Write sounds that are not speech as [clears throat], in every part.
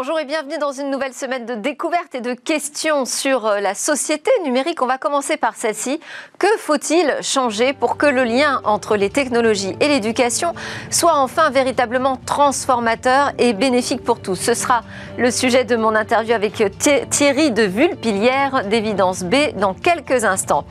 Bonjour et bienvenue dans une nouvelle semaine de découvertes et de questions sur euh, la société numérique. On va commencer par celle-ci. Que faut-il changer pour que le lien entre les technologies et l'éducation soit enfin véritablement transformateur et bénéfique pour tous? Ce sera le sujet de mon interview avec Thierry de Vulpilière d'Évidence B dans quelques instants.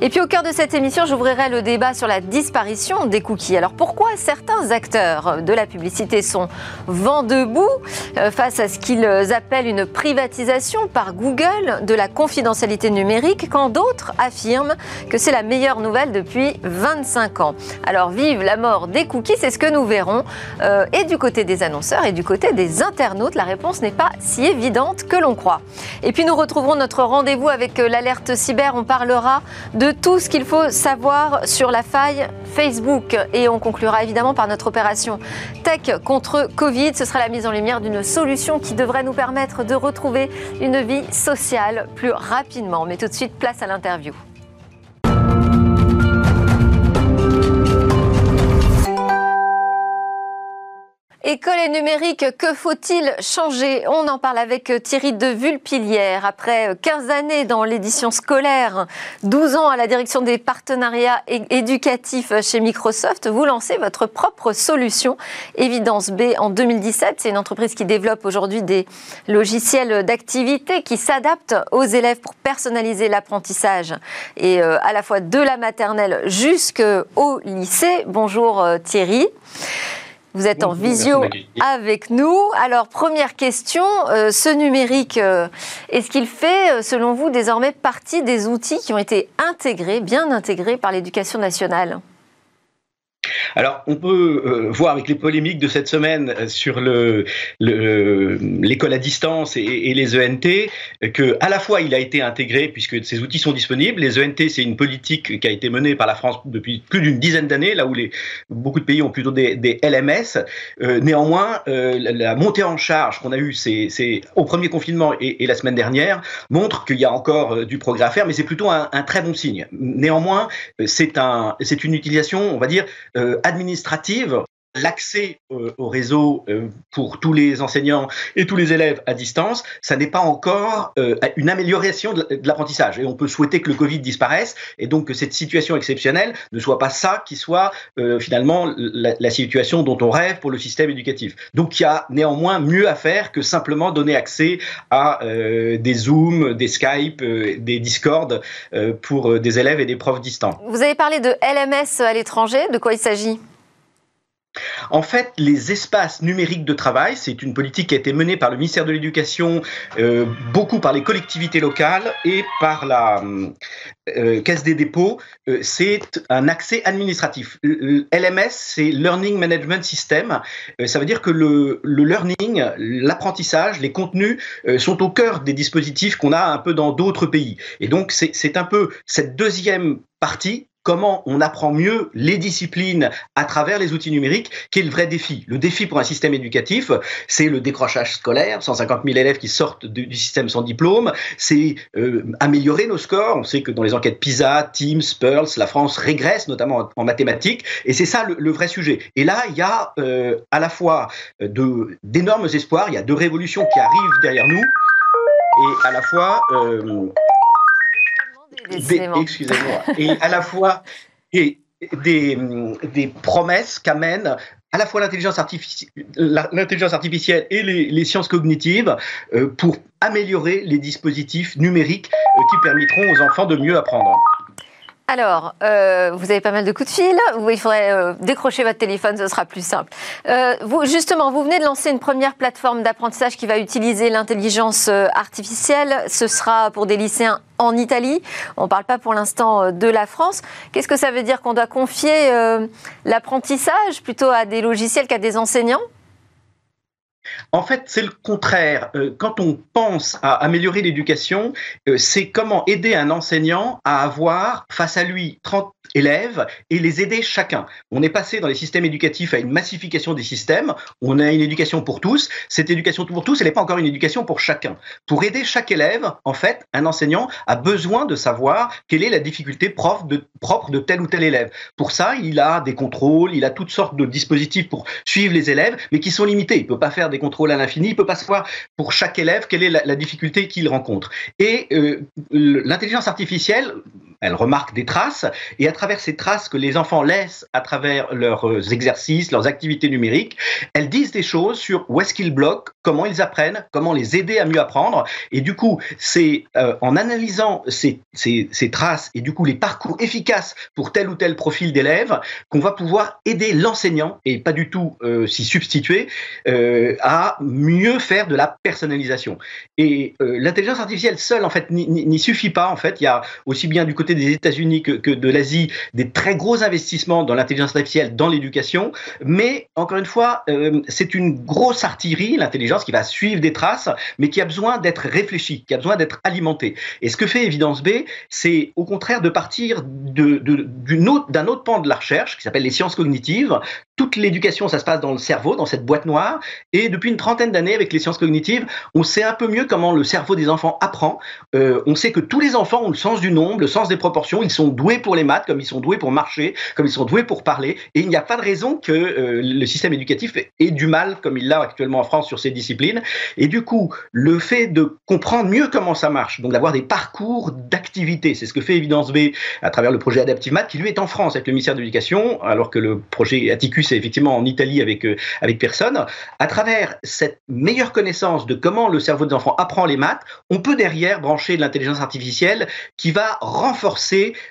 Et puis au cœur de cette émission, j'ouvrirai le débat sur la disparition des cookies. Alors pourquoi certains acteurs de la publicité sont vent debout euh, face à ce qu'ils appellent une privatisation par Google de la confidentialité numérique, quand d'autres affirment que c'est la meilleure nouvelle depuis 25 ans. Alors vive la mort des cookies, c'est ce que nous verrons. Euh, et du côté des annonceurs et du côté des internautes, la réponse n'est pas si évidente que l'on croit. Et puis nous retrouverons notre rendez-vous avec euh, l'alerte cyber. On parlera de tout ce qu'il faut savoir sur la faille Facebook. Et on conclura évidemment par notre opération Tech contre Covid. Ce sera la mise en lumière d'une solution qui devrait nous permettre de retrouver une vie sociale plus rapidement. Mais tout de suite, place à l'interview. École et numérique, que faut-il changer? On en parle avec Thierry de Vulpilière. Après 15 années dans l'édition scolaire, 12 ans à la direction des partenariats éducatifs chez Microsoft, vous lancez votre propre solution Évidence B en 2017. C'est une entreprise qui développe aujourd'hui des logiciels d'activité qui s'adaptent aux élèves pour personnaliser l'apprentissage et euh, à la fois de la maternelle jusqu'au lycée. Bonjour euh, Thierry. Vous êtes en visio avec nous. Alors, première question, euh, ce numérique, euh, est-ce qu'il fait, euh, selon vous, désormais partie des outils qui ont été intégrés, bien intégrés par l'éducation nationale? Alors, on peut euh, voir avec les polémiques de cette semaine euh, sur le, l'école à distance et, les ENT que à la fois il a été intégré puisque ces outils sont disponibles. Les ENT, c'est une politique qui a été menée par la France depuis plus d'une dizaine d'années, là où les, beaucoup de pays ont plutôt des, LMS. Euh, néanmoins, la, montée en charge qu'on a eue au premier confinement et, la semaine dernière montre qu'il y a encore du progrès à faire, mais c'est plutôt un, très bon signe. Néanmoins, c'est une utilisation, on va dire, administrative l'accès au réseau euh, pour tous les enseignants et tous les élèves à distance, ça n'est pas encore euh, une amélioration de l'apprentissage. Et on peut souhaiter que le Covid disparaisse et donc que cette situation exceptionnelle ne soit pas ça qui soit euh, finalement la, situation dont on rêve pour le système éducatif. Donc il y a néanmoins mieux à faire que simplement donner accès à des Zoom, des Skype, des Discord pour des élèves et des profs distants. Vous avez parlé de LMS à l'étranger, de quoi il s'agit? En fait, les espaces numériques de travail, c'est une politique qui a été menée par le ministère de l'Éducation, euh, beaucoup par les collectivités locales et par la euh, Caisse des dépôts. Euh, c'est un accès administratif. LMS, c'est Learning Management System. ça veut dire que le learning, l'apprentissage, les contenus sont au cœur des dispositifs qu'on a un peu dans d'autres pays. Et donc, c'est un peu cette deuxième partie comment on apprend mieux les disciplines à travers les outils numériques, qui est le vrai défi. Le défi pour un système éducatif, c'est le décrochage scolaire, 150 000 élèves qui sortent du système sans diplôme, c'est euh, améliorer nos scores. On sait que dans les enquêtes PISA, Teams, Pearls, la France régresse, notamment en, mathématiques, et c'est ça le, vrai sujet. Et là, il y a euh, à la fois d'énormes espoirs, il y a deux révolutions qui arrivent derrière nous, et à la fois... Euh, excusez-moi, et à la fois des, des, promesses qu'amène à la fois l'intelligence artificielle, et les, sciences cognitives euh, pour améliorer les dispositifs numériques euh, qui permettront aux enfants de mieux apprendre. Alors, euh, vous avez pas mal de coups de fil. il faudrait euh, décrocher votre téléphone, ce sera plus simple. Euh, vous, justement, vous venez de lancer une première plateforme d'apprentissage qui va utiliser l'intelligence artificielle. Ce sera pour des lycéens en Italie. On ne parle pas pour l'instant de la France. Qu'est-ce que ça veut dire qu'on doit confier l'apprentissage plutôt à des logiciels qu'à des enseignants? En fait, c'est le contraire. Euh, quand on pense à améliorer l'éducation, euh, c'est comment aider un enseignant à avoir face à lui 30 élèves et les aider chacun. On est passé dans les systèmes éducatifs à une massification des systèmes. On a une éducation pour tous. Cette éducation pour tous, elle n'est pas encore une éducation pour chacun. Pour aider chaque élève, en fait, un enseignant a besoin de savoir quelle est la difficulté propre de tel ou tel élève. Pour ça, il a des contrôles, il a toutes sortes de dispositifs pour suivre les élèves, mais qui sont limités. Il ne peut pas faire des contrôles à l'infini, il peut pas savoir pour chaque élève quelle est la, difficulté qu'il rencontre. Et euh, l'intelligence artificielle, elle remarque des traces, et à travers ces traces que les enfants laissent à travers leurs euh, exercices, leurs activités numériques, elles disent des choses sur où est-ce qu'ils bloquent, comment ils apprennent, comment les aider à mieux apprendre. Et du coup, c'est euh, en analysant ces, ces, ces, traces et du coup les parcours efficaces pour tel ou tel profil d'élève qu'on va pouvoir aider l'enseignant, et pas du tout euh, s'y substituer, à mieux faire de la personnalisation. Et l'intelligence artificielle seule, en fait, n'y suffit pas. En fait, il y a aussi bien du côté des États-Unis que, que de l'Asie des très gros investissements dans l'intelligence artificielle, dans l'éducation, mais encore une fois, c'est une grosse artillerie, l'intelligence qui va suivre des traces, mais qui a besoin d'être réfléchie, qui a besoin d'être alimentée. Et ce que fait Évidence B, c'est au contraire de partir d'un autre, autre pan de la recherche, qui s'appelle les sciences cognitives. Toute l'éducation, ça se passe dans le cerveau, dans cette boîte noire. Et depuis une trentaine d'années, avec les sciences cognitives, on sait un peu mieux comment le cerveau des enfants apprend. Euh, on sait que tous les enfants ont le sens du nombre, le sens des proportions. Ils sont doués pour les maths, comme ils sont doués pour marcher, comme ils sont doués pour parler. Et il n'y a pas de raison que euh, le système éducatif ait du mal, comme il l'a actuellement en France, sur ces disciplines. Et du coup, le fait de comprendre mieux comment ça marche, donc d'avoir des parcours d'activité, c'est ce que fait Evidence B à travers le projet Adaptive Math, qui lui est en France avec le ministère de l'Éducation, alors que le projet Atticus est effectivement en Italie avec, euh, avec personne. À travers cette meilleure connaissance de comment le cerveau des enfants apprend les maths, on peut derrière brancher de l'intelligence artificielle qui va renforcer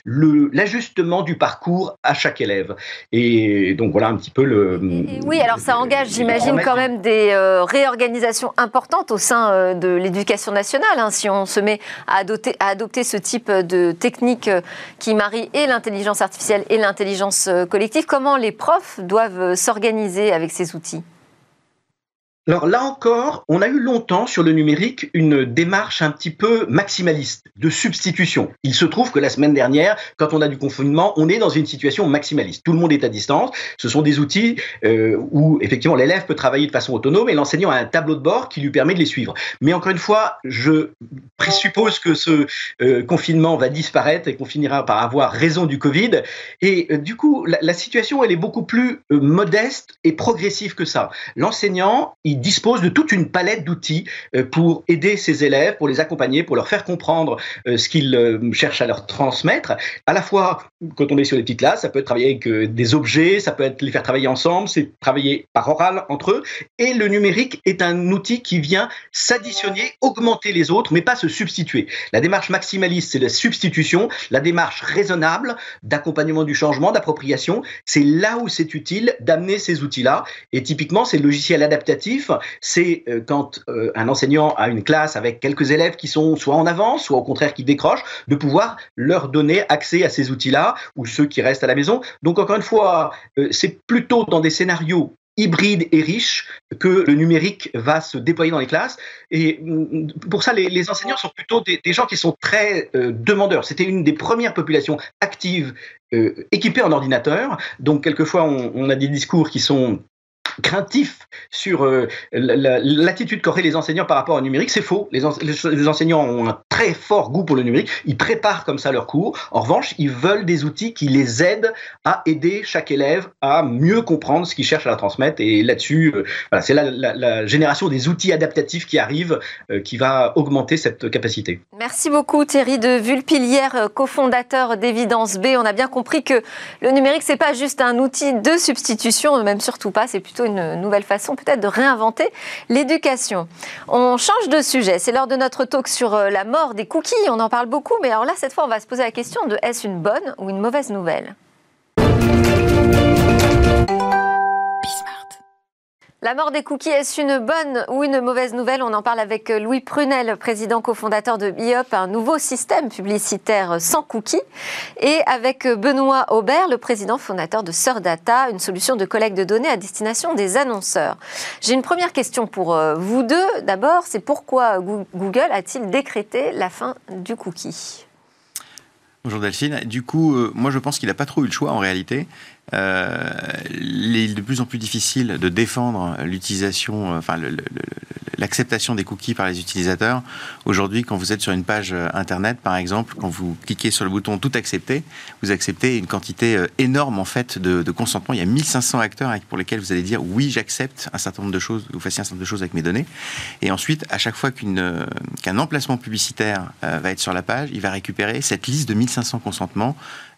l'ajustement du parcours à chaque élève. Et donc voilà un petit peu le... oui, alors ça engage, j'imagine, quand même des euh, réorganisations importantes au sein euh, de l'éducation nationale. Hein, si on se met à adopter, à adopter ce type de technique euh, qui marie et l'intelligence artificielle et l'intelligence collective, comment les profs doivent s'organiser avec ces outils? Alors là encore, on a eu longtemps sur le numérique une démarche un petit peu maximaliste, de substitution. Il se trouve que la semaine dernière, quand on a du confinement, on est dans une situation maximaliste. Tout le monde est à distance. Ce sont des outils euh, où effectivement l'élève peut travailler de façon autonome et l'enseignant a un tableau de bord qui lui permet de les suivre. Mais encore une fois, je présuppose que ce euh, confinement va disparaître et qu'on finira par avoir raison du Covid. Et euh, du coup, la, situation, elle est beaucoup plus modeste et progressive que ça. L'enseignant, il dispose de toute une palette d'outils euh, pour aider ses élèves, pour les accompagner, pour leur faire comprendre euh, ce qu'ils euh, cherchent à leur transmettre. À la fois, quand on est sur les petites classes, ça peut être travailler avec des objets, ça peut être les faire travailler ensemble, c'est travailler par oral entre eux. Et le numérique est un outil qui vient s'additionner, augmenter les autres, mais pas se substituer. La démarche maximaliste, c'est la substitution. La démarche raisonnable d'accompagnement du changement, d'appropriation, c'est là où c'est utile d'amener ces outils-là. Et typiquement, c'est le logiciel c'est euh, quand euh, un enseignant a une classe avec quelques élèves qui sont soit en avance, soit au contraire qui décrochent, de pouvoir leur donner accès à ces outils-là, ou ceux qui restent à la maison. Donc encore une fois, euh, c'est plutôt dans des scénarios hybrides et riches que le numérique va se déployer dans les classes. Et mm, pour ça, les, enseignants sont plutôt des, gens qui sont très demandeurs. C'était une des premières populations actives équipées en ordinateur. Donc quelquefois, on a des discours qui sont craintif sur euh, l'attitude qu'auraient les enseignants par rapport au numérique. C'est faux. Les, enseignants ont un très fort goût pour le numérique. Ils préparent comme ça leurs cours. En revanche, ils veulent des outils qui les aident à aider chaque élève à mieux comprendre ce qu'il cherche à transmettre. Et là-dessus, euh, voilà, c'est la, génération des outils adaptatifs qui arrive euh, qui va augmenter cette capacité. Merci beaucoup Thierry de Vulpilière, cofondateur d'Évidence B. On a bien compris que le numérique, c'est pas juste un outil de substitution, même surtout pas, c'est plutôt une nouvelle façon peut-être de réinventer l'éducation. On change de sujet. C'est lors de notre talk sur euh, la mort des cookies. On en parle beaucoup, mais alors là, cette fois, on va se poser la question de est-ce une bonne ou une mauvaise nouvelle? La mort des cookies, est-ce une bonne ou une mauvaise nouvelle? On en parle avec Louis Prunel, président cofondateur de BIOP, un nouveau système publicitaire sans cookies, et avec Benoît Aubert, le président fondateur de Data, une solution de collecte de données à destination des annonceurs. J'ai une première question pour euh, vous deux. D'abord, c'est pourquoi Google a-t-il décrété la fin du cookie? Bonjour Delphine. Du coup, euh, moi je pense qu'il n'a pas trop eu le choix en réalité. Euh, il est de plus en plus difficile de défendre l'utilisation, enfin l'acceptation des cookies par les utilisateurs. Aujourd'hui, quand vous êtes sur une page internet, par exemple, quand vous cliquez sur le bouton tout accepter, vous acceptez une quantité énorme en fait de, de consentement. Il y a 1500 acteurs pour lesquels vous allez dire oui, j'accepte un certain nombre de choses, vous fassiez un certain nombre de choses avec mes données. Et ensuite, à chaque fois qu'un emplacement publicitaire va être sur la page, il va récupérer cette liste de 1500 consentements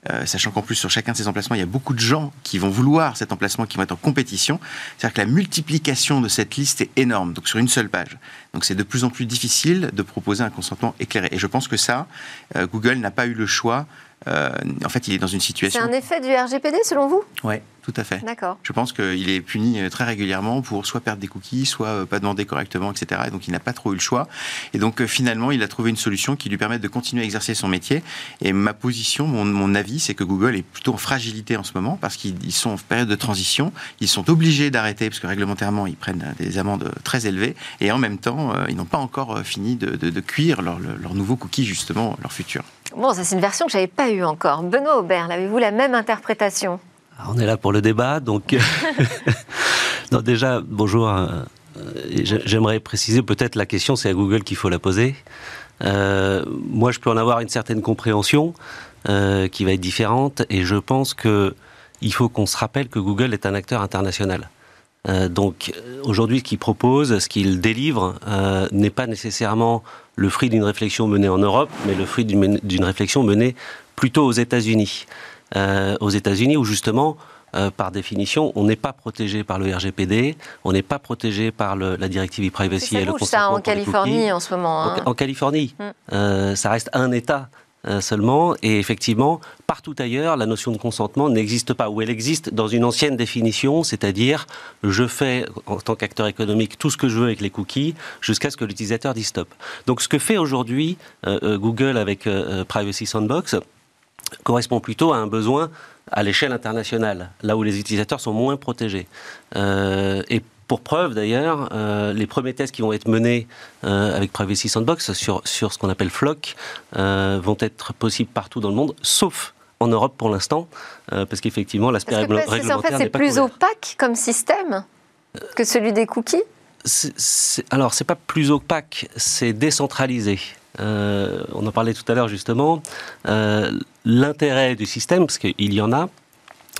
euh, sachant qu'en plus sur chacun de ces emplacements, il y a beaucoup de gens qui vont vouloir cet emplacement, qui vont être en compétition. C'est-à-dire que la multiplication de cette liste est énorme, donc sur une seule page. Donc c'est de plus en plus difficile de proposer un consentement éclairé. Et je pense que ça, euh, Google n'a pas eu le choix. Euh, en fait, il est dans une situation. C'est un effet du RGPD selon vous? Oui, tout à fait. D'accord. Je pense qu'il est puni euh, très régulièrement pour soit perdre des cookies, soit euh, pas demander correctement, etc. Et donc il n'a pas trop eu le choix. Et donc finalement, il a trouvé une solution qui lui permet de continuer à exercer son métier. Et ma position, mon, mon avis, c'est que Google est plutôt en fragilité en ce moment parce qu'ils sont en période de transition. Ils sont obligés d'arrêter parce que réglementairement, ils prennent des amendes très élevées. Et en même temps, ils n'ont pas encore fini de, de, de cuire leur, leur nouveau cookie, justement, leur futur. Bon, ça c'est une version que j'avais pas eue encore. Benoît Aubert, avez-vous la même interprétation? On est là pour le débat, donc. [laughs] non, déjà, bonjour. Euh, j'aimerais préciser peut-être la question, c'est à Google qu'il faut la poser. Euh, moi, je peux en avoir une certaine compréhension euh, qui va être différente, et je pense que il faut qu'on se rappelle que Google est un acteur international. donc aujourd'hui, ce qu'il propose, ce qu'il délivre, n'est pas nécessairement le fruit d'une réflexion menée en Europe, mais le fruit d'une réflexion menée plutôt aux États-Unis. Euh, aux États-Unis où justement, euh, par définition, on n'est pas protégé par le RGPD, on n'est pas protégé par le, la directive e-privacy et le consentement. ça en Californie en ce moment. Hein. En, Californie, mm. euh, ça reste un État seulement. Et effectivement, partout ailleurs, la notion de consentement n'existe pas, ou elle existe dans une ancienne définition, c'est-à-dire je fais en tant qu'acteur économique tout ce que je veux avec les cookies jusqu'à ce que l'utilisateur dise stop. Donc ce que fait aujourd'hui Google avec Privacy Sandbox, correspond plutôt à un besoin à l'échelle internationale, là où les utilisateurs sont moins protégés. Euh, et pour preuve d'ailleurs, euh, les premiers tests qui vont être menés euh, avec Privacy Sandbox sur, sur ce qu'on appelle FLOC vont être possibles partout dans le monde, sauf en Europe pour l'instant, parce qu'effectivement l'aspect réglementaire n'est en fait, c'est plus opaque comme système que celui des cookies alors, c'est pas plus opaque, c'est décentralisé. Euh, on en parlait tout à l'heure justement, euh, l'intérêt du système, parce qu'il y en a,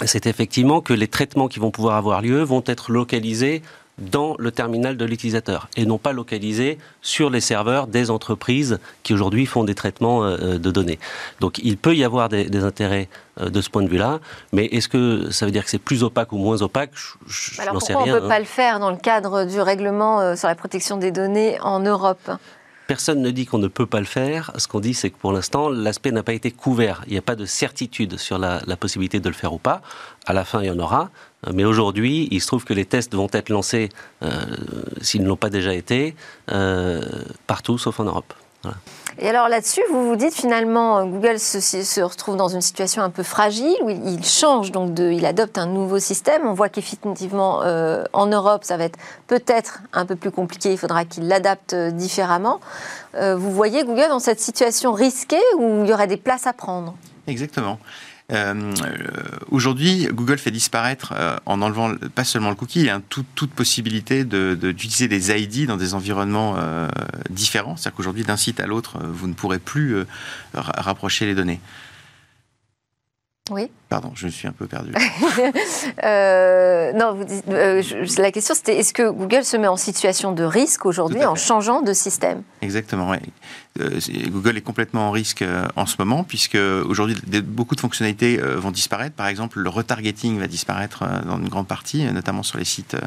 c'est effectivement que les traitements qui vont pouvoir avoir lieu vont être localisés dans le terminal de l'utilisateur et non pas localisés sur les serveurs des entreprises qui aujourd'hui font des traitements euh, de données. Donc il peut y avoir des, intérêts de ce point de vue-là, mais est-ce que ça veut dire que c'est plus opaque ou moins opaque? Je, Alors pourquoi on ne peut pas le faire dans le cadre du règlement sur la protection des données en Europe? Personne ne dit qu'on ne peut pas le faire. Ce qu'on dit, c'est que pour l'instant, l'aspect n'a pas été couvert. Il n'y a pas de certitude sur la, possibilité de le faire ou pas. À la fin, il y en aura. Mais aujourd'hui, il se trouve que les tests vont être lancés, euh, s'ils ne l'ont pas déjà été, euh, partout sauf en Europe. Et alors là-dessus, vous vous dites finalement, euh, Google se, retrouve dans une situation un peu fragile où il change, donc il adopte un nouveau système. On voit qu'effectivement, euh, en Europe, ça va être peut-être un peu plus compliqué, il faudra qu'il l'adapte euh, différemment. vous voyez Google dans cette situation risquée où il y aurait des places à prendre? Exactement. Euh, aujourd'hui, Google fait disparaître, euh, en enlevant pas seulement le cookie, hein, toute possibilité d'utiliser de, des ID dans des environnements euh, différents. C'est-à-dire qu'aujourd'hui, d'un site à l'autre, vous ne pourrez plus rapprocher les données. Oui. Pardon, je me suis un peu perdu. [laughs] non, vous la question c'était est-ce que Google se met en situation de risque aujourd'hui en changeant de système? Exactement, oui. Euh, Google est complètement en risque euh, en ce moment, puisque aujourd'hui, beaucoup de fonctionnalités euh, vont disparaître. Par exemple, le retargeting va disparaître dans une grande partie, notamment sur les sites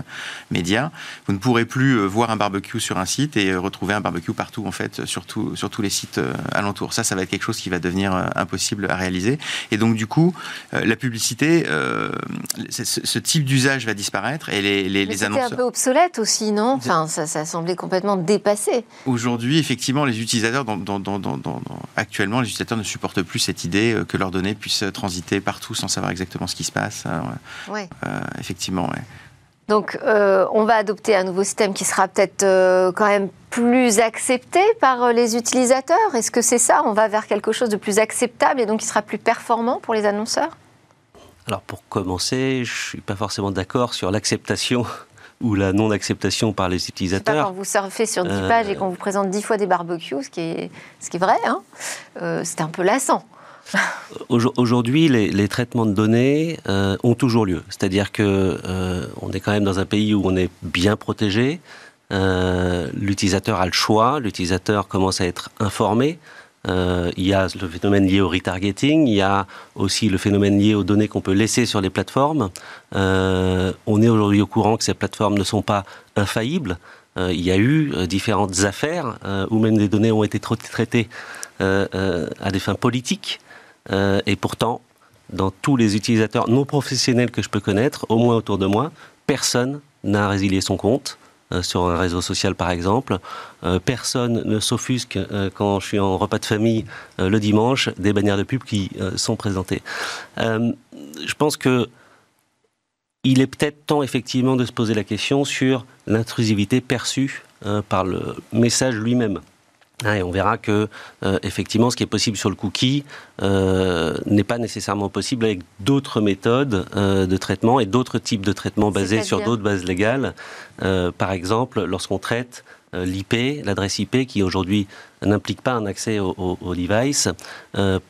médias. Vous ne pourrez plus voir un barbecue sur un site et retrouver un barbecue partout, en fait, sur, sur tous les sites alentours. Ça, ça va être quelque chose qui va devenir impossible à réaliser. Et donc, du coup, la publicité, ce, type d'usage va disparaître et les, les, les annonceurs... un peu obsolète aussi, non? Enfin, ça, ça semblait complètement dépassé. Aujourd'hui, effectivement, les utilisateurs actuellement, les utilisateurs ne supportent plus cette idée euh, que leurs données puissent transiter partout sans savoir exactement ce qui se passe. Euh, effectivement, Donc, euh, on va adopter un nouveau système qui sera peut-être quand même plus accepté par les utilisateurs. Est-ce que c'est ça? On va vers quelque chose de plus acceptable et donc qui sera plus performant pour les annonceurs? Alors, pour commencer, je ne suis pas forcément d'accord sur l'acceptation ou la non-acceptation par les utilisateurs. Pas quand vous surfez sur 10 pages et qu'on vous présente 10 fois des barbecues, ce qui est, ce qui est vrai, hein, c'est un peu lassant. [laughs] Aujourd'hui, les, traitements de données euh, ont toujours lieu. C'est-à-dire que euh, on est quand même dans un pays où on est bien protégé. Euh, l'utilisateur a le choix. L'utilisateur commence à être informé. Il y a le phénomène lié au retargeting. Il y a aussi le phénomène lié aux données qu'on peut laisser sur les plateformes. on est aujourd'hui au courant que ces plateformes ne sont pas infaillibles. il y a eu différentes affaires où même des données ont été traitées à des fins politiques. Euh, et pourtant, dans tous les utilisateurs non professionnels que je peux connaître, au moins autour de moi, personne n'a résilié son compte euh, sur un réseau social par exemple. Euh, personne ne s'offusque quand je suis en repas de famille le dimanche des bannières de pub qui sont présentées. je pense que il est peut-être temps effectivement de se poser la question sur l'intrusivité perçue par le message lui-même. Hein, et on verra que euh, effectivement, ce qui est possible sur le cookie euh, n'est pas nécessairement possible avec d'autres méthodes euh, de traitement et d'autres types de traitements basés sur d'autres bases légales. par exemple, lorsqu'on traite l'IP, l'adresse IP, qui aujourd'hui n'implique pas un accès au, device,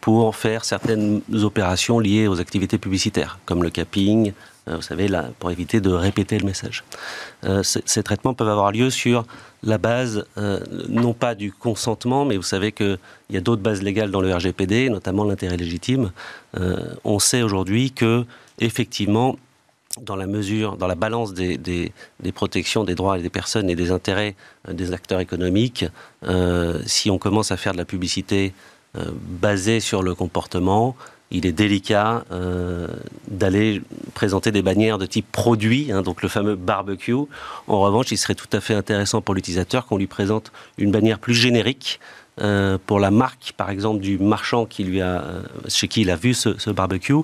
pour faire certaines opérations liées aux activités publicitaires, comme le capping, vous savez, là, pour éviter de répéter le message. ces traitements peuvent avoir lieu sur la base, euh, non pas du consentement, mais vous savez qu'il y a d'autres bases légales dans le RGPD, notamment l'intérêt légitime. Euh, on sait aujourd'hui que, effectivement, dans la mesure, dans la balance des, protections des droits des personnes et des intérêts euh, des acteurs économiques, si on commence à faire de la publicité basée sur le comportement, il est délicat euh, d'aller présenter des bannières de type produit, hein, donc le fameux barbecue. En revanche, il serait tout à fait intéressant pour l'utilisateur qu'on lui présente une bannière plus générique euh, pour la marque, par exemple, du marchand qui lui a, euh, chez qui il a vu ce, barbecue,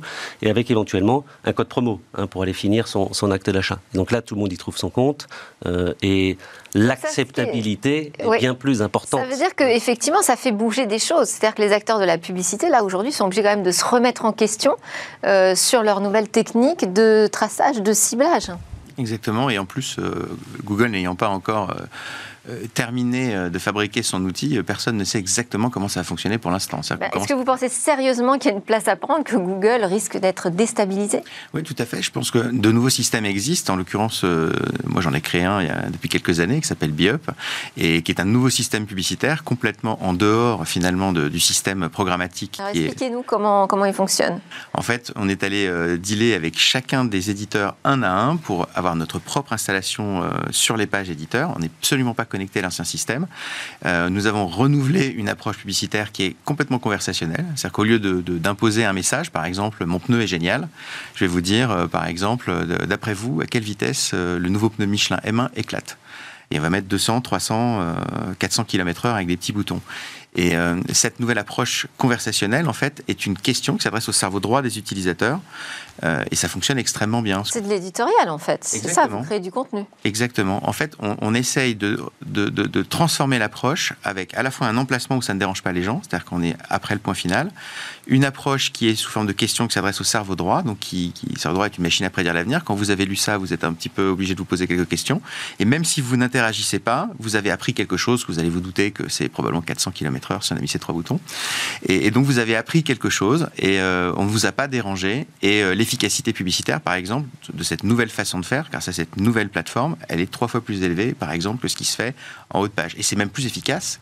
et avec éventuellement un code promo hein, pour aller finir son, acte d'achat. Donc là, tout le monde y trouve son compte, euh, et l'acceptabilité est bien plus importante. Ça veut dire qu'effectivement, ça fait bouger des choses. C'est-à-dire que les acteurs de la publicité, là, aujourd'hui, sont obligés quand même de se remettre en question sur leurs nouvelles techniques de traçage, de ciblage. Exactement, et en plus, Google n'ayant pas encore euh, terminé euh, de fabriquer son outil, euh, personne ne sait exactement comment ça va fonctionner pour l'instant. Bah, est-ce que vous pensez sérieusement qu'il y a une place à prendre, que Google risque d'être déstabilisé? Oui, tout à fait. Je pense que de nouveaux systèmes existent. En l'occurrence, moi j'en ai créé un il y a, depuis quelques années qui s'appelle BIUP et qui est un nouveau système publicitaire complètement en dehors finalement du système programmatique. expliquez-nous comment, comment il fonctionne. En fait, on est allé dealer avec chacun des éditeurs un à un pour avoir notre propre installation sur les pages éditeurs. On n'est absolument pas connecter à l'ancien système. Euh, nous avons renouvelé une approche publicitaire qui est complètement conversationnelle. C'est-à-dire qu'au lieu d'imposer un message, par exemple, mon pneu est génial, je vais vous dire, euh, par exemple, d'après vous, à quelle vitesse euh, le nouveau pneu Michelin M1 éclate. Et on va mettre 200, 300, 400 km/h avec des petits boutons. Et cette nouvelle approche conversationnelle, en fait, est une question qui s'adresse au cerveau droit des utilisateurs euh, et ça fonctionne extrêmement bien. C'est de l'éditorial en fait, c'est ça, vous créez du contenu. Exactement. En fait, on, essaye de, de, de, transformer l'approche avec à la fois un emplacement où ça ne dérange pas les gens, c'est-à-dire qu'on est après le point final, une approche qui est sous forme de questions qui s'adresse au cerveau droit, donc qui, qui, cerveau droit est une machine à prédire l'avenir. Quand vous avez lu ça, vous êtes un petit peu obligé de vous poser quelques questions. Et même si vous n'interagissez pas, vous avez appris quelque chose, que vous allez vous douter que c'est probablement 400 km/h si on a mis ces trois boutons. Et, donc vous avez appris quelque chose et euh, on ne vous a pas dérangé. Et euh, l'efficacité publicitaire, par exemple, de cette nouvelle façon de faire, grâce à cette nouvelle plateforme, elle est trois fois plus élevée, par exemple, que ce qui se fait en haut de page. Et c'est même plus efficace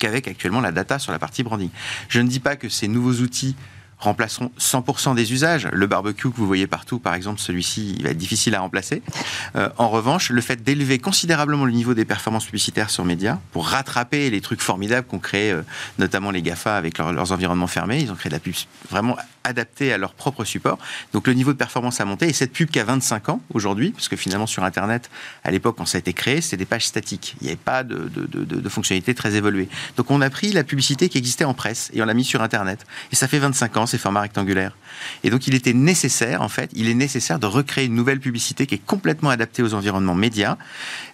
qu'avec actuellement la data sur la partie branding. Je ne dis pas que ces nouveaux outils remplaceront 100% des usages. Le barbecue que vous voyez partout, par exemple, celui-ci, il va être difficile à remplacer. [laughs] Euh, en revanche, le fait d'élever considérablement le niveau des performances publicitaires sur médias pour rattraper les trucs formidables qu'ont créé euh, notamment les GAFA avec leurs environnements fermés, ils ont créé de la pub vraiment adaptée à leur propre support. Donc le niveau de performance a monté et cette pub qui a 25 ans aujourd'hui, parce que finalement sur Internet, à l'époque quand ça a été créé, c'était des pages statiques. Il n'y avait pas de, de, de, de fonctionnalités très évoluées. Donc on a pris la publicité qui existait en presse et on l'a mis sur Internet. Et ça fait 25 ans ces formats rectangulaires. Et donc il était nécessaire, en fait, il est nécessaire de recréer une nouvelle publicité qui est complètement adaptée aux environnements médias,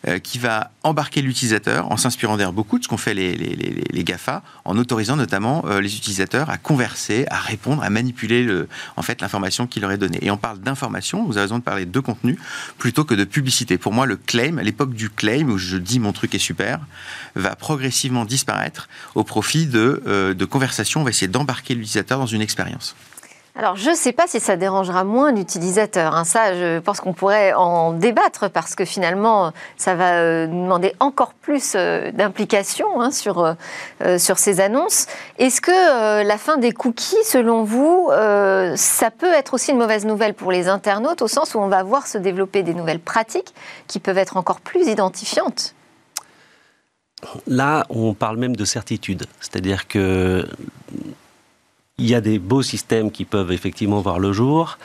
euh, qui va embarquer l'utilisateur en s'inspirant d'ailleurs beaucoup de ce qu'ont fait les, les, les, GAFA, en autorisant notamment euh, les utilisateurs à converser, à répondre, à manipuler le, en fait l'information qu'il leur est donnée. Et on parle d'information, vous avez raison de parler de contenu, plutôt que de publicité. Pour moi, le claim, l'époque du claim, où je dis mon truc est super, va progressivement disparaître au profit de, euh, de conversations. On va essayer d'embarquer l'utilisateur dans une expérience. Alors, je ne sais pas si ça dérangera moins l'utilisateur. Hein. Ça, je pense qu'on pourrait en débattre parce que finalement, ça va euh, demander encore plus euh, d'implication hein, sur, euh, sur ces annonces. Est-ce que la fin des cookies, selon vous, ça peut être aussi une mauvaise nouvelle pour les internautes au sens où on va voir se développer des nouvelles pratiques qui peuvent être encore plus identifiantes? Là, on parle même de certitude. C'est-à-dire que il y a des beaux systèmes qui peuvent effectivement voir le jour,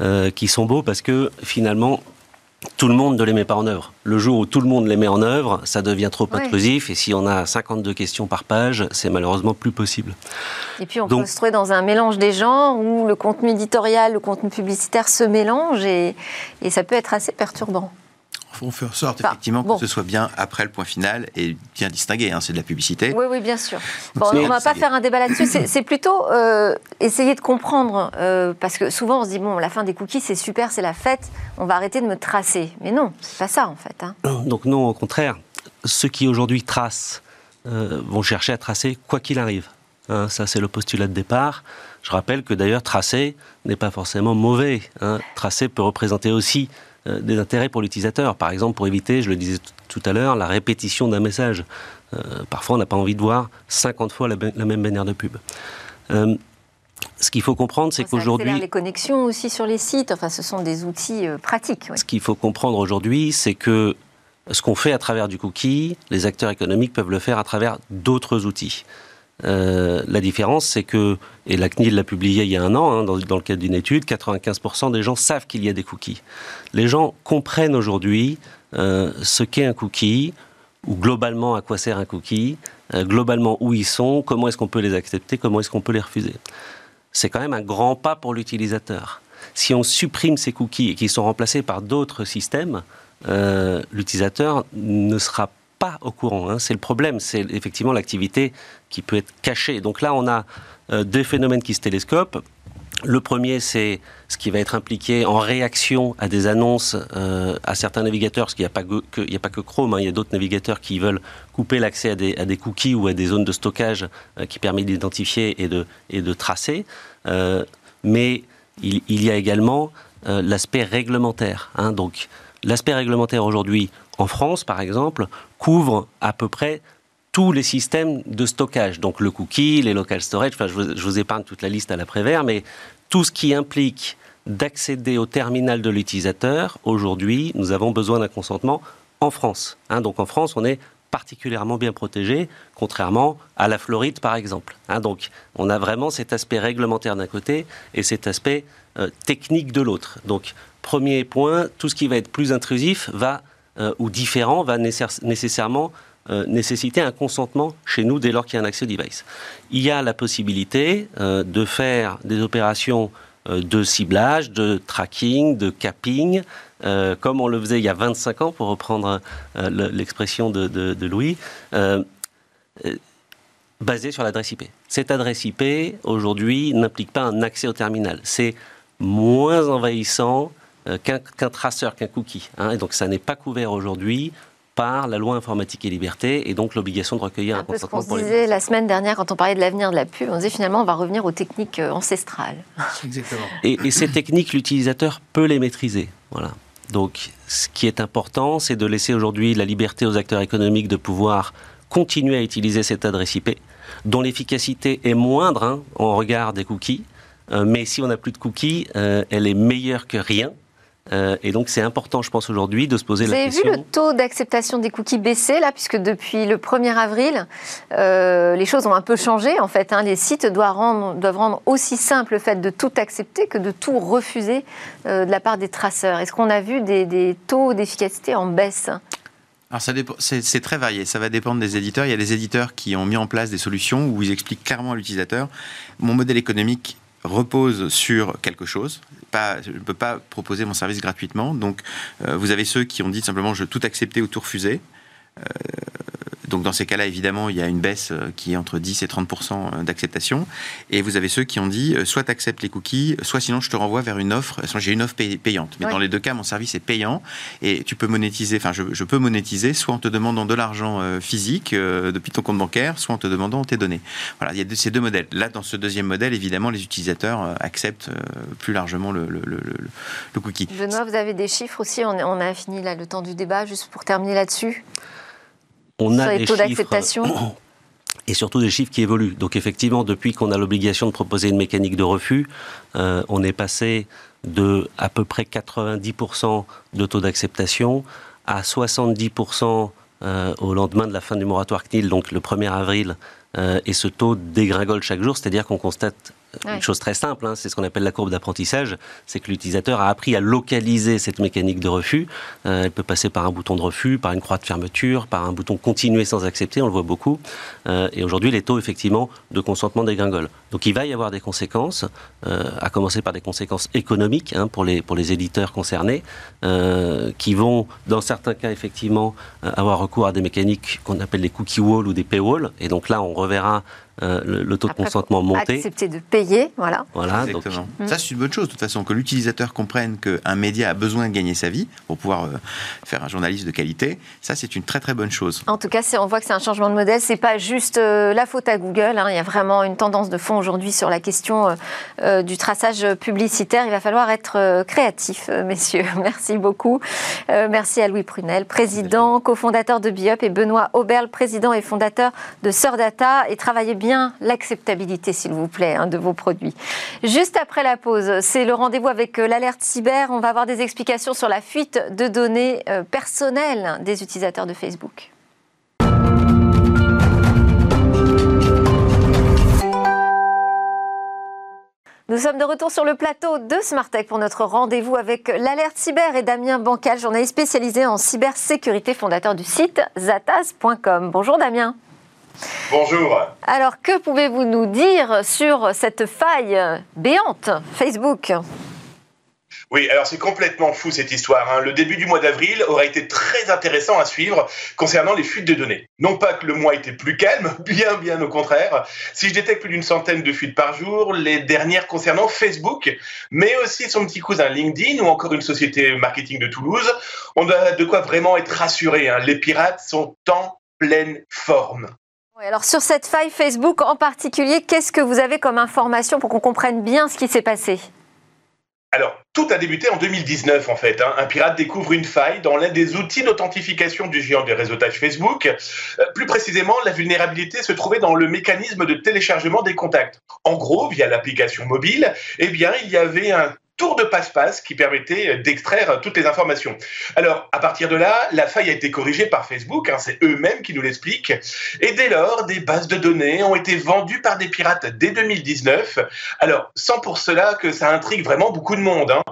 euh, qui sont beaux parce que finalement, tout le monde ne les met pas en œuvre. Le jour où tout le monde les met en œuvre, ça devient trop intrusif. Et si on a 52 questions par page, c'est malheureusement plus possible. Et puis on peut se trouver dans un mélange des genres où le contenu éditorial, le contenu publicitaire se mélangent et ça peut être assez perturbant on fait en sorte effectivement que ce soit bien après le point final et bien distingué. Hein, c'est de la publicité. Oui, oui, bien sûr. Bon, on ne va pas faire un débat là-dessus. C'est plutôt euh, essayer de comprendre euh, parce que souvent on se dit bon, la fin des cookies c'est super, c'est la fête, on va arrêter de me tracer. Mais non, c'est pas ça en fait. Hein. [coughs] Donc non, au contraire, ceux qui aujourd'hui tracent euh, vont chercher à tracer quoi qu'il arrive. Hein, ça, c'est le postulat de départ. Je rappelle que d'ailleurs, tracer n'est pas forcément mauvais. Tracer peut représenter aussi euh, des intérêts pour l'utilisateur. Par exemple, pour éviter, je le disais tout à l'heure, la répétition d'un message. Euh, parfois, on n'a pas envie de voir 50 fois la, même bannière de pub. Euh, ce qu'il faut comprendre, c'est qu'aujourd'hui. les connexions aussi sur les sites. Enfin, ce sont des outils pratiques. Ce qu'il faut comprendre aujourd'hui, c'est que ce qu'on fait à travers du cookie, les acteurs économiques peuvent le faire à travers d'autres outils. Euh, la différence, c'est que, et la CNIL l'a publié il y a un an, hein, dans, le cadre d'une étude, 95% des gens savent qu'il y a des cookies. Les gens comprennent aujourd'hui euh, ce qu'est un cookie, ou globalement à quoi sert un cookie, euh, globalement où ils sont, comment est-ce qu'on peut les accepter, comment est-ce qu'on peut les refuser. C'est quand même un grand pas pour l'utilisateur. Si on supprime ces cookies et qu'ils sont remplacés par d'autres systèmes, l'utilisateur ne sera pas au courant. Hein. C'est le problème, c'est effectivement l'activité qui peut être cachée. Donc là, on a euh, deux phénomènes qui se télescopent. Le premier, c'est ce qui va être impliqué en réaction à des annonces euh, à certains navigateurs, parce qu'il n'y a, pas que, Chrome, hein. il y a d'autres navigateurs qui veulent couper l'accès à des, cookies ou à des zones de stockage euh, qui permettent d'identifier et de, et de tracer. mais il, y a également l'aspect réglementaire. Hein. Donc l'aspect réglementaire aujourd'hui, en France par exemple, couvre à peu près tous les systèmes de stockage. Donc le cookie, les local storage, enfin, je, vous, épargne toute la liste à l'après-vert, mais tout ce qui implique d'accéder au terminal de l'utilisateur, aujourd'hui, nous avons besoin d'un consentement en France. Hein. donc en France, on est particulièrement bien protégé, contrairement à la Floride par exemple. Hein. donc on a vraiment cet aspect réglementaire d'un côté et cet aspect euh, technique de l'autre. Donc Premier point, tout ce qui va être plus intrusif va, euh, ou différent va nécessairement euh, nécessiter un consentement chez nous dès lors qu'il y a un accès au device. Il y a la possibilité euh, de faire des opérations de ciblage, de tracking, de capping, comme on le faisait il y a 25 ans, pour reprendre l'expression de, de, Louis, basé sur l'adresse IP. Cette adresse IP, aujourd'hui, n'implique pas un accès au terminal. C'est moins envahissant euh, qu'un traceur, qu'un cookie. Hein. et donc ça n'est pas couvert aujourd'hui par la loi informatique et liberté et donc l'obligation de recueillir un, un consentement ce qu'on disait la semaine dernière quand on parlait de l'avenir de la pub, on disait finalement on va revenir aux techniques euh, ancestrales. [laughs] Exactement. Et, ces techniques, l'utilisateur peut les maîtriser. Voilà. Donc ce qui est important, c'est de laisser aujourd'hui la liberté aux acteurs économiques de pouvoir continuer à utiliser cette adresse IP, dont l'efficacité est moindre hein, en regard des cookies. Euh, mais si on n'a plus de cookies, elle est meilleure que rien. Euh, et donc c'est important, je pense, aujourd'hui de se poser la question. Vous avez vu le taux d'acceptation des cookies baisser, là, puisque depuis le 1er avril, euh, les choses ont un peu changé, en fait. Hein. Les sites doivent rendre, doivent rendre, aussi simple le fait de tout accepter que de tout refuser euh, de la part des traceurs. Est-ce qu'on a vu des, des taux d'efficacité en baisse? Alors c'est très varié, ça va dépendre des éditeurs. Il y a des éditeurs qui ont mis en place des solutions où ils expliquent clairement à l'utilisateur, mon modèle économique repose sur quelque chose. Pas, je ne peux pas proposer mon service gratuitement. Donc, vous avez ceux qui ont dit simplement je tout accepter ou tout refuser. Donc dans ces cas-là, évidemment, il y a une baisse euh, qui est entre 10 et 30 euh, d'acceptation. Et vous avez ceux qui ont dit euh, soit tu acceptes les cookies, soit sinon je te renvoie vers une offre. J'ai une offre payante. Mais dans les deux cas, mon service est payant et tu peux monétiser. Enfin, je, peux monétiser soit en te demandant de l'argent physique depuis ton compte bancaire, soit en te demandant tes données. Voilà, il y a ces deux modèles. Là, dans ce deuxième modèle, évidemment, les utilisateurs acceptent plus largement le, cookie. Benoît, vous avez des chiffres aussi. On, on a fini là le temps du débat, juste pour terminer là-dessus on a des taux d'acceptation [clears throat] et surtout des chiffres qui évoluent. Donc effectivement, depuis qu'on a l'obligation de proposer une mécanique de refus, euh, on est passé de à peu près 90% de taux d'acceptation à 70% euh, au lendemain de la fin du moratoire CNIL, donc le 1er avril, euh, et ce taux dégringole chaque jour, c'est-à-dire qu'on constate une chose très simple, hein, c'est ce qu'on appelle la courbe d'apprentissage, c'est que l'utilisateur a appris à localiser cette mécanique de refus. Euh, elle peut passer par un bouton de refus, par une croix de fermeture, par un bouton continuer sans accepter, on le voit beaucoup. Euh, et aujourd'hui, les taux, effectivement, de consentement dégringolent. Donc il va y avoir des conséquences, euh, à commencer par des conséquences économiques hein, pour, les, pour les éditeurs concernés, qui vont, dans certains cas, effectivement, avoir recours à des mécaniques qu'on appelle les cookie walls ou des paywalls. Et donc là, on reverra euh, le, taux de consentement monter. Accepter de payer, voilà. Voilà, Exactement. Mm. Ça, c'est une bonne chose, de toute façon, que l'utilisateur comprenne qu'un média a besoin de gagner sa vie pour pouvoir euh, faire un journaliste de qualité. Ça, c'est une très très bonne chose. En tout cas, on voit que c'est un changement de modèle. C'est pas juste euh, la faute à Google. Hein. Il y a vraiment une tendance de fond aujourd'hui sur la question du traçage publicitaire. Il va falloir être créatif, messieurs. [laughs] Merci beaucoup. merci à Louis Prunel, président, cofondateur de Biop, et Benoît Auberle, président et fondateur de Sœur Data. Et travaillez l'acceptabilité, s'il vous plaît, hein, de vos produits. Juste après la pause, c'est le rendez-vous avec euh, l'alerte cyber. On va avoir des explications sur la fuite de données euh, personnelles des utilisateurs de Facebook. Nous sommes de retour sur le plateau de Smartech pour notre rendez-vous avec l'Alerte Cyber et Damien Bancal, journaliste spécialisé en cybersécurité, fondateur du site zatas.com. Bonjour Damien. Bonjour. Alors, que pouvez-vous nous dire sur cette faille béante Facebook? Oui, alors c'est complètement fou cette histoire. Hein. Le début du mois d'avril aurait été très intéressant à suivre concernant les fuites de données. Non pas que le mois était plus calme, [laughs] bien bien au contraire. Si je détecte plus d'une centaine de fuites par jour, les dernières concernant Facebook, mais aussi son petit cousin LinkedIn ou encore une société marketing de Toulouse, on a de quoi vraiment être rassuré. Hein. Les pirates sont en pleine forme alors sur cette faille Facebook en particulier, qu'est-ce que vous avez comme information pour qu'on comprenne bien ce qui s'est passé? Alors, tout a débuté en 2019 en fait. Hein. Un pirate découvre une faille dans l'un des outils d'authentification du géant des réseautage Facebook. Euh, plus précisément, la vulnérabilité se trouvait dans le mécanisme de téléchargement des contacts. En gros, via l'application mobile, eh bien, il y avait un tour de passe-passe qui permettait d'extraire toutes les informations. Alors, à partir de là, la faille a été corrigée par Facebook, hein, c'est eux-mêmes qui nous l'expliquent, et dès lors, des bases de données ont été vendues par des pirates dès 2019. Alors, sans pour cela que ça intrigue vraiment beaucoup de monde. Hein.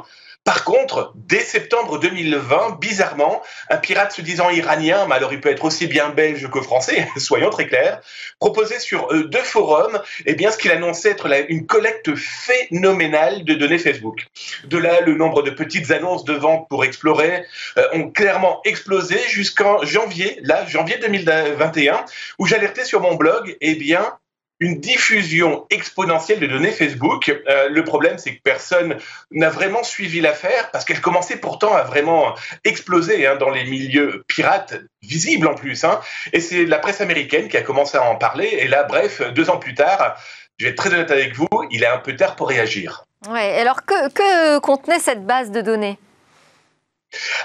Par contre, dès septembre 2020, bizarrement, un pirate se disant iranien, mais alors il peut être aussi bien belge que français, [laughs] soyons très clairs, proposait sur euh, deux forums eh bien, ce qu'il annonçait être une collecte phénoménale de données Facebook. De là, le nombre de petites annonces de vente pour explorer euh, ont clairement explosé jusqu'en janvier, là, janvier 2021, où j'alertais sur mon blog, eh bien, une diffusion exponentielle de données Facebook. Euh, le problème, c'est que personne n'a vraiment suivi l'affaire parce qu'elle commençait pourtant à vraiment exploser hein, dans les milieux pirates, visibles en plus. Hein. Et c'est la presse américaine qui a commencé à en parler. Et là, bref, deux ans plus tard, je vais être très honnête avec vous, il est un peu tard pour réagir. Ouais, alors que, que contenait cette base de données?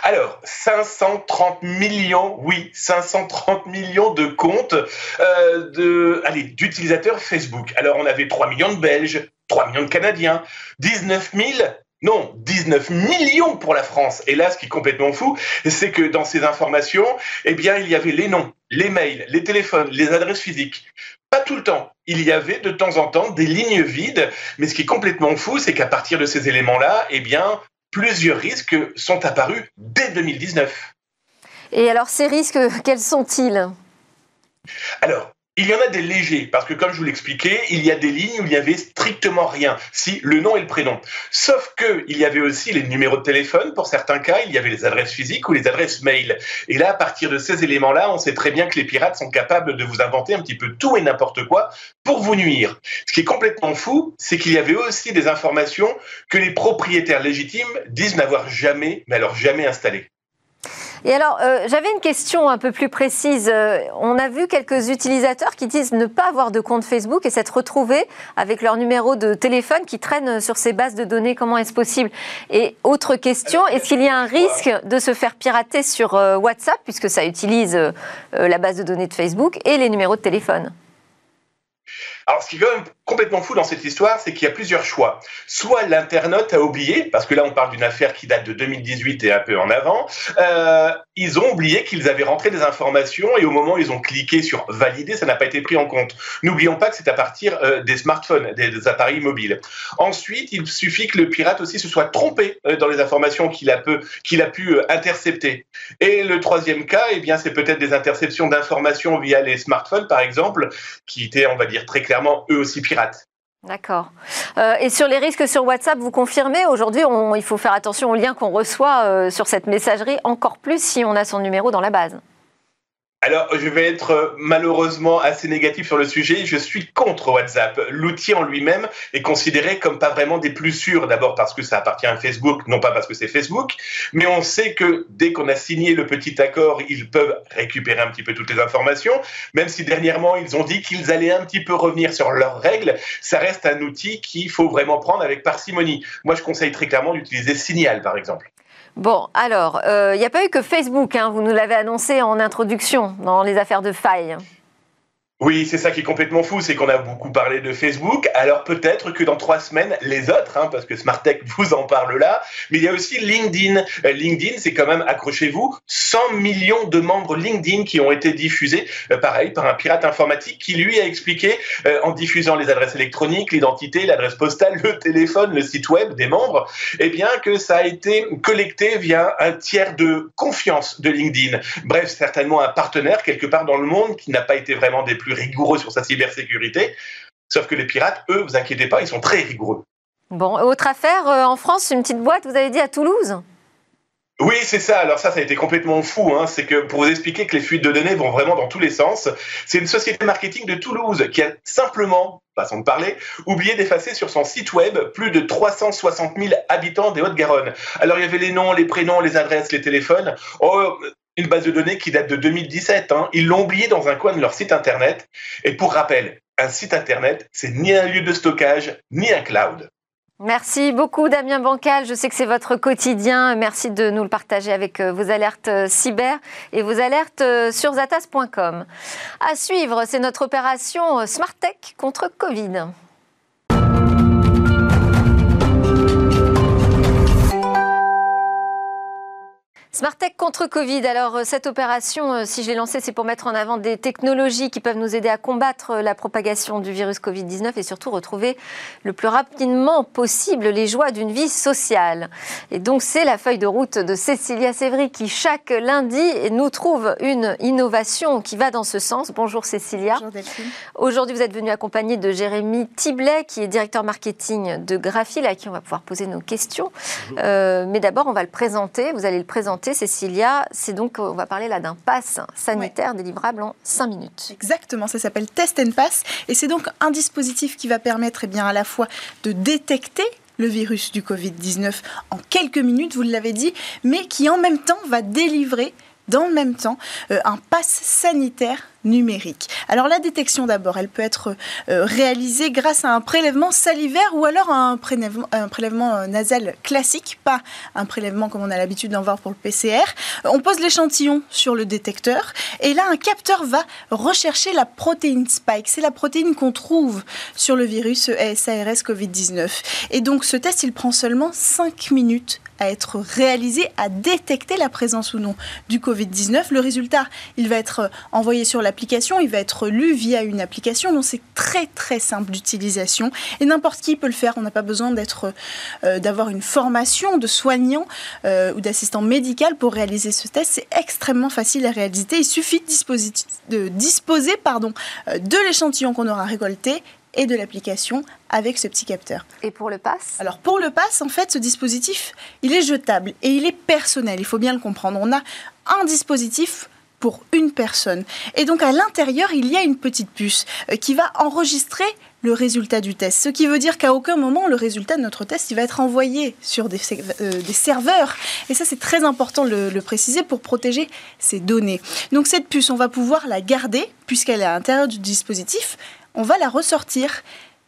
Alors, 530 millions, oui, 530 millions de comptes euh, d'utilisateurs Facebook. Alors, on avait 3 millions de Belges, 3 millions de Canadiens, 19 000 non, 19 millions pour la France. Et là, ce qui est complètement fou, c'est que dans ces informations, eh bien, il y avait les noms, les mails, les téléphones, les adresses physiques. Pas tout le temps. Il y avait de temps en temps des lignes vides. Mais ce qui est complètement fou, c'est qu'à partir de ces éléments-là, eh bien, plusieurs risques sont apparus dès 2019. Et alors ces risques, quels sont-ils? Alors, il y en a des légers, parce que comme je vous l'expliquais, il y a des lignes où il n'y avait strictement rien, si le nom et le prénom. Sauf que il y avait aussi les numéros de téléphone, pour certains cas, il y avait les adresses physiques ou les adresses mail. Et là, à partir de ces éléments-là, on sait très bien que les pirates sont capables de vous inventer un petit peu tout et n'importe quoi pour vous nuire. Ce qui est complètement fou, c'est qu'il y avait aussi des informations que les propriétaires légitimes disent n'avoir jamais, mais alors jamais installées. Et alors, euh, j'avais une question un peu plus précise. Euh, on a vu quelques utilisateurs qui disent ne pas avoir de compte Facebook et s'être retrouvés avec leur numéro de téléphone qui traîne sur ces bases de données. Comment est-ce possible? Et autre question, est-ce qu'il y a un risque de se faire pirater sur euh, WhatsApp, puisque ça utilise la base de données de Facebook et les numéros de téléphone? Alors, ce qui est complètement fou dans cette histoire, c'est qu'il y a plusieurs choix. Soit l'internaute a oublié, parce que là on parle d'une affaire qui date de 2018 et un peu en avant, euh, ils ont oublié qu'ils avaient rentré des informations et au moment où ils ont cliqué sur valider, ça n'a pas été pris en compte. N'oublions pas que c'est à partir euh, des smartphones, des, appareils mobiles. Ensuite, il suffit que le pirate aussi se soit trompé euh, dans les informations qu'il a, pu intercepter. Et le troisième cas, eh bien, c'est peut-être des interceptions d'informations via les smartphones, par exemple, qui étaient, on va dire, très clairement eux aussi pirates. D'accord. Euh, et sur les risques sur WhatsApp, vous confirmez aujourd'hui, il faut faire attention aux liens qu'on reçoit euh, sur cette messagerie, encore plus si on a son numéro dans la base. Alors, je vais être euh, malheureusement assez négatif sur le sujet. Je suis contre WhatsApp. L'outil en lui-même est considéré comme pas vraiment des plus sûrs. D'abord parce que ça appartient à Facebook, non pas parce que c'est Facebook. Mais on sait que dès qu'on a signé le petit accord, ils peuvent récupérer un petit peu toutes les informations. Même si dernièrement, ils ont dit qu'ils allaient un petit peu revenir sur leurs règles, ça reste un outil qu'il faut vraiment prendre avec parcimonie. Moi, je conseille très clairement d'utiliser Signal, par exemple. Bon, alors, il euh, n'y a pas eu que Facebook, hein, vous nous l'avez annoncé en introduction dans les affaires de faille. Oui, c'est ça qui est complètement fou, c'est qu'on a beaucoup parlé de Facebook. Alors peut-être que dans trois semaines, les autres, hein, parce que Smartech vous en parle là, mais il y a aussi LinkedIn. Euh, LinkedIn, c'est quand même, accrochez-vous, 100 millions de membres LinkedIn qui ont été diffusés, euh, pareil, par un pirate informatique qui lui a expliqué, euh, en diffusant les adresses électroniques, l'identité, l'adresse postale, [laughs] le téléphone, le site web des membres, eh bien que ça a été collecté via un tiers de confiance de LinkedIn. Bref, certainement un partenaire quelque part dans le monde qui n'a pas été vraiment des plus rigoureux sur sa cybersécurité. Sauf que les pirates, eux, vous inquiétez pas, ils sont très rigoureux. Bon, autre affaire, euh, en France, une petite boîte, vous avez dit à Toulouse? Oui, c'est ça. Alors ça, ça a été complètement fou. Hein. C'est que pour vous expliquer que les fuites de données vont vraiment dans tous les sens, c'est une société marketing de Toulouse qui a simplement, façon de parler, oublié d'effacer sur son site web plus de 360 000 habitants des Hautes-Garonne. Alors il y avait les noms, les prénoms, les adresses, les téléphones. Oh, une base de données qui date de 2017. Hein. Ils l'ont oublié dans un coin de leur site internet. Et pour rappel, un site internet, c'est ni un lieu de stockage, ni un cloud. Merci beaucoup Damien Bancal, je sais que c'est votre quotidien. Merci de nous le partager avec euh, vos alertes euh, cyber et vos alertes euh, sur zatas.com. À suivre, c'est notre opération Smart Tech contre Covid. Smartech contre Covid. Alors, euh, cette opération, euh, si je l'ai lancée, c'est pour mettre en avant des technologies qui peuvent nous aider à combattre euh, la propagation du virus Covid-19 et surtout retrouver le plus rapidement possible les joies d'une vie sociale. Et donc, c'est la feuille de route de Cécilia Sévry qui, chaque lundi, nous trouve une innovation qui va dans ce sens. Bonjour Cécilia. Bonjour Delphine. Aujourd'hui, vous êtes venue accompagnée de Jérémy Tiblet, qui est directeur marketing de Graphil, à qui on va pouvoir poser nos questions. mais d'abord, on va le présenter. Vous allez le présenter Cécilia, c'est donc, on va parler là d'un pass sanitaire délivrable en 5 minutes. Exactement, ça s'appelle Test and Pass. Et c'est donc un dispositif qui va permettre eh bien, à la fois de détecter le virus du Covid-19 en quelques minutes, vous l'avez dit, mais qui en même temps va délivrer dans le même temps euh, un pass sanitaire numérique. Alors la détection d'abord, elle peut être euh, réalisée grâce à un prélèvement salivaire ou alors un prélèvement, un prélèvement euh, nasal classique, pas un prélèvement comme on a l'habitude d'en voir pour le PCR. On pose l'échantillon sur le détecteur et là un capteur va rechercher la protéine spike. C'est la protéine qu'on trouve sur le virus SARS Covid-19. Et donc ce test, il prend seulement 5 minutes à être réalisé, à détecter la présence ou non du Covid-19. Le résultat, il va être envoyé sur l'application, il va être lu via une application, donc c'est très très simple d'utilisation et n'importe qui peut le faire. On n'a pas besoin d'être, euh, d'avoir une formation de soignant euh, ou d'assistant médical pour réaliser ce test. C'est extrêmement facile à réaliser. Il suffit de, de disposer euh, de l'échantillon qu'on aura récolté et de l'application avec ce petit capteur. Et pour le pass? Alors pour le pass, en fait, ce dispositif, il est jetable et il est personnel, il faut bien le comprendre. On a un dispositif pour une personne. Et donc à l'intérieur, il y a une petite puce euh, qui va enregistrer le résultat du test. Ce qui veut dire qu'à aucun moment, le résultat de notre test, il va être envoyé sur des, euh, des serveurs. Et ça, c'est très important de le, préciser pour protéger ces données. Donc cette puce, on va pouvoir la garder puisqu'elle est à l'intérieur du dispositif. On va la ressortir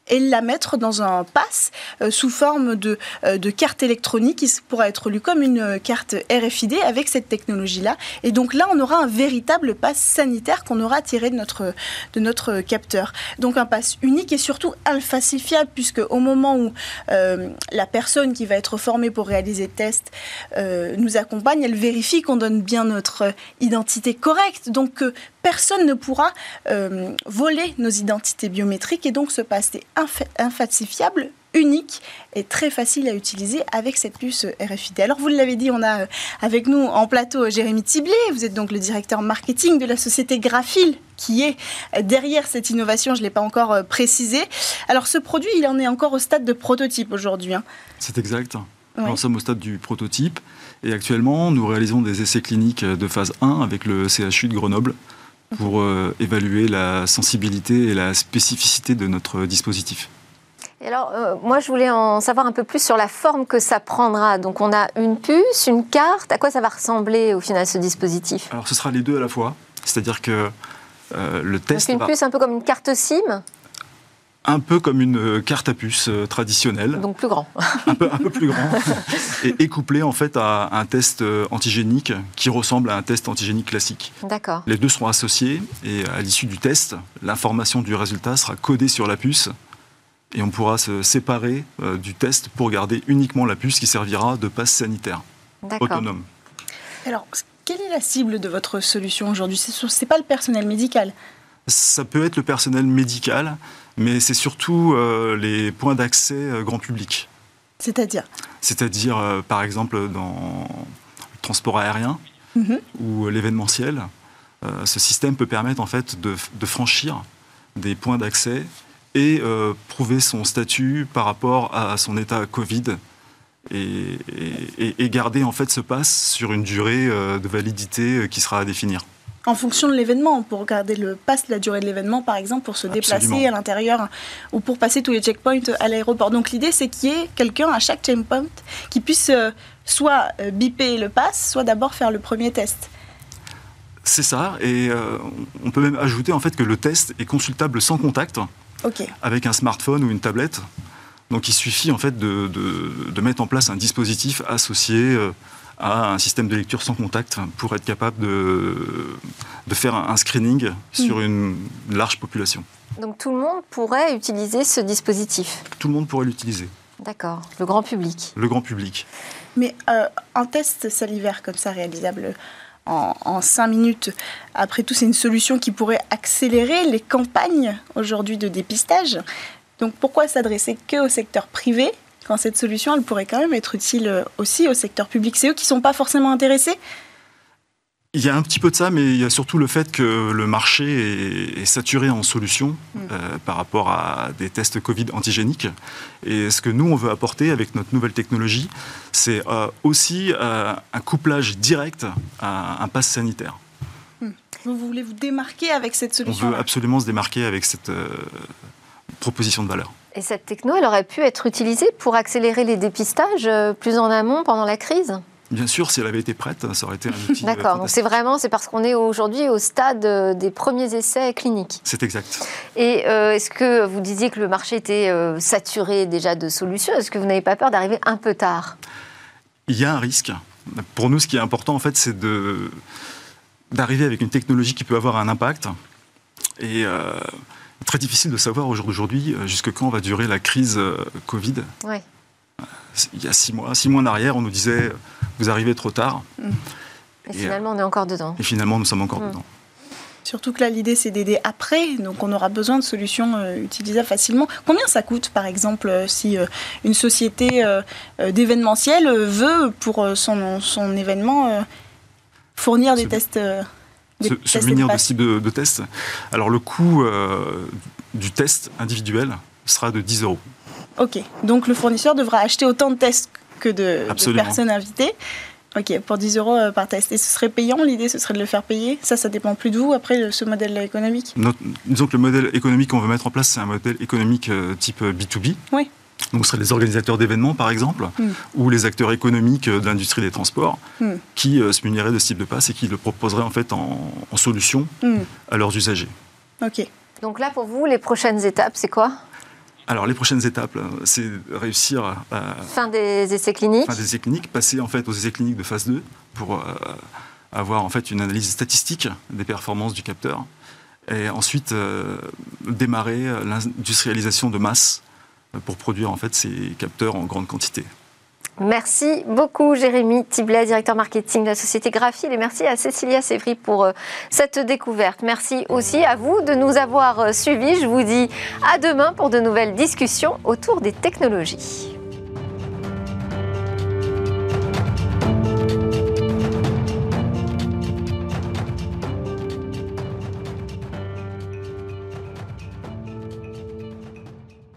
et la mettre dans un pass euh, sous forme de, euh, de, carte électronique qui pourra être lu comme une carte RFID avec cette technologie-là. Et donc là, on aura un véritable pass sanitaire qu'on aura tiré de notre, de notre capteur. Donc un pass unique et surtout infalsifiable puisque au moment où euh, la personne qui va être formée pour réaliser le test nous accompagne, elle vérifie qu'on donne bien notre identité correcte. Donc personne ne pourra voler nos identités biométriques et donc ce pass est infalsifiable, unique et très facile à utiliser avec cette puce RFID. Alors vous l'avez dit, on a euh, avec nous en plateau euh, Jérémy Tiblé, vous êtes donc le directeur marketing de la société Graphil qui est derrière cette innovation, je ne l'ai pas encore euh, précisé. Alors ce produit, il en est encore au stade de prototype aujourd'hui. Hein. C'est exact. Nous sommes au stade du prototype et actuellement nous réalisons des essais cliniques de phase 1 avec le CHU de Grenoble pour euh, évaluer la sensibilité et la spécificité de notre dispositif. Et alors, euh, moi, je voulais en savoir un peu plus sur la forme que ça prendra. Donc, on a une puce, une carte. À quoi ça va ressembler au final ce dispositif? Alors, ce sera les deux à la fois. C'est-à-dire que euh, le test. Donc, une puce un peu comme une carte SIM? Un peu comme une euh, carte à puce euh, traditionnelle. Donc plus grand. un, peu, un peu plus grand. [laughs] et, couplé en fait à un test euh, antigénique qui ressemble à un test antigénique classique. D'accord. Les deux seront associés et à l'issue du test, l'information du résultat sera codée sur la puce et on pourra se séparer du test pour garder uniquement la puce qui servira de passe sanitaire autonome. Alors, quelle est la cible de votre solution aujourd'hui? Ce n'est pas le personnel médical Ça peut être le personnel médical, mais c'est surtout euh, les points d'accès euh, grand public. C'est-à-dire C'est-à-dire, euh, par exemple, dans le transport aérien mhm. ou l'événementiel. ce système peut permettre en fait de, franchir des points d'accès et prouver son statut par rapport à son état Covid et, et, garder en fait ce passe sur une durée de validité qui sera à définir en fonction de l'événement, pour garder le pass, la durée de l'événement, par exemple, pour se déplacer à l'intérieur ou pour passer tous les checkpoints à l'aéroport. Donc l'idée, c'est qu'il y ait quelqu'un à chaque checkpoint qui puisse euh, soit euh, biper le pass, soit d'abord faire le premier test. C'est ça, et euh, on peut même ajouter en fait que le test est consultable sans contact, avec un smartphone ou une tablette. Donc il suffit en fait de, de mettre en place un dispositif associé à un système de lecture sans contact pour être capable de, de faire un screening sur hmm. une large population. Donc tout le monde pourrait utiliser ce dispositif Tout le monde pourrait l'utiliser. D'accord, le grand public. Le grand public. Mais euh, un test salivaire comme ça réalisable en, en 5 minutes, après tout, c'est une solution qui pourrait accélérer les campagnes aujourd'hui de dépistage. Donc pourquoi s'adresser que au secteur privé quand cette solution, elle pourrait quand même être utile euh, aussi au secteur public. C'est eux qui ne sont pas forcément intéressés? Il y a un petit peu de ça, mais il y a surtout le fait que le marché est, saturé en solutions mm. euh, par rapport à des tests Covid antigéniques. Et ce que nous, on veut apporter avec notre nouvelle technologie, c'est euh, aussi un couplage direct à un pass sanitaire. Mm. Vous voulez vous démarquer avec cette solution On veut absolument se démarquer avec cette proposition de valeur. Et cette techno, elle aurait pu être utilisée pour accélérer les dépistages euh, plus en amont pendant la crise? Bien sûr, si elle avait été prête, ça aurait été un outil. Euh, D'accord, donc c'est vraiment, c'est parce qu'on est aujourd'hui au stade euh, des premiers essais cliniques. C'est exact. Et est-ce que vous disiez que le marché était saturé déjà de solutions? Est-ce que vous n'avez pas peur d'arriver un peu tard? Il y a un risque. Pour nous, ce qui est important, en fait, c'est de d'arriver avec une technologie qui peut avoir un impact. Et très difficile de savoir aujourd'hui jusque quand va durer la crise euh, Covid. il y a six mois, six mois en arrière, on nous disait vous arrivez trop tard. Mm. Et, finalement, on est encore dedans. Et finalement, nous sommes encore mm. dedans. Surtout que là, l'idée, c'est d'aider après, donc on aura besoin de solutions euh, utilisables facilement. Combien ça coûte, par exemple, euh, si euh, une société d'événementiel veut, pour son, son événement, fournir des tests se, munir de type de, de tests. Alors, le coût du test individuel sera de 10 euros. Ok, donc le fournisseur devra acheter autant de tests que de, personnes invitées. Ok, pour 10 euros euh, par test. Et ce serait payant? L'idée, ce serait de le faire payer? Ça, ça dépend plus de vous, après, ce modèle économique Disons que le modèle économique qu'on veut mettre en place, c'est un modèle économique euh, type B2B. Oui. Donc, ce seraient les organisateurs d'événements, par exemple, hmm. ou les acteurs économiques euh, de l'industrie des transports, hmm. qui se muniraient de ce type de passe et qui le proposeraient en fait en, solution hmm. à leurs usagers. Ok. Donc là, pour vous, les prochaines étapes, c'est quoi? Alors, les prochaines étapes, euh, c'est réussir à. Fin des essais cliniques Fin des essais cliniques, passer en fait aux essais cliniques de phase 2 pour euh, avoir en fait une analyse statistique des performances du capteur. Et ensuite, euh, démarrer l'industrialisation de masse pour produire en fait ces capteurs en grande quantité. Merci beaucoup Jérémy Tiblet, directeur marketing de la société Graphile et merci à Cécilia Sévry pour euh, cette découverte. Merci aussi à vous de nous avoir euh, suivis. Je vous dis à demain pour de nouvelles discussions autour des technologies.